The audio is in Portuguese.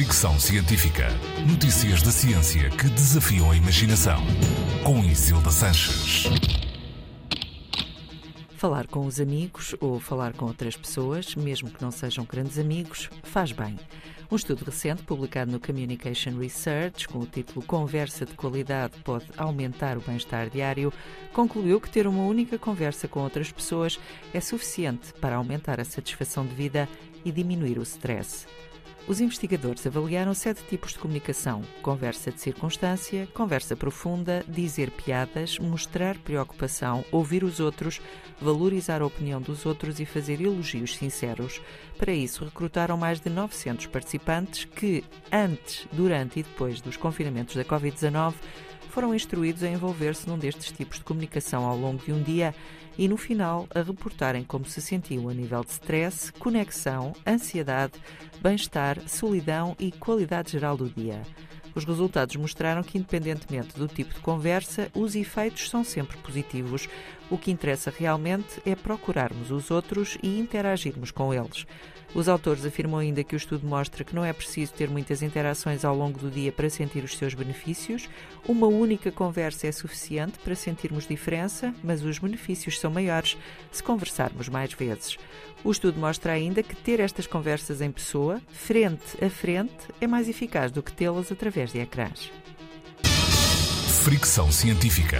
Fricção Científica. Notícias da ciência que desafiam a imaginação. Com Isilda Sanches. Falar com os amigos ou falar com outras pessoas, mesmo que não sejam grandes amigos, faz bem. Um estudo recente publicado no Communication Research, com o título Conversa de qualidade pode aumentar o bem-estar diário, concluiu que ter uma única conversa com outras pessoas é suficiente para aumentar a satisfação de vida e diminuir o stress. Os investigadores avaliaram sete tipos de comunicação: conversa de circunstância, conversa profunda, dizer piadas, mostrar preocupação, ouvir os outros, valorizar a opinião dos outros e fazer elogios sinceros. Para isso, recrutaram mais de 900 participantes que, antes, durante e depois dos confinamentos da Covid-19, foram instruídos a envolver-se num destes tipos de comunicação ao longo de um dia e, no final, a reportarem como se sentiam a nível de stress, conexão, ansiedade, bem-estar, solidão e qualidade geral do dia. Os resultados mostraram que, independentemente do tipo de conversa, os efeitos são sempre positivos. O que interessa realmente é procurarmos os outros e interagirmos com eles. Os autores afirmam ainda que o estudo mostra que não é preciso ter muitas interações ao longo do dia para sentir os seus benefícios. Uma única conversa é suficiente para sentirmos diferença, mas os benefícios são maiores se conversarmos mais vezes. O estudo mostra ainda que ter estas conversas em pessoa, frente a frente, é mais eficaz do que tê-las através de ecrãs. Fricção científica.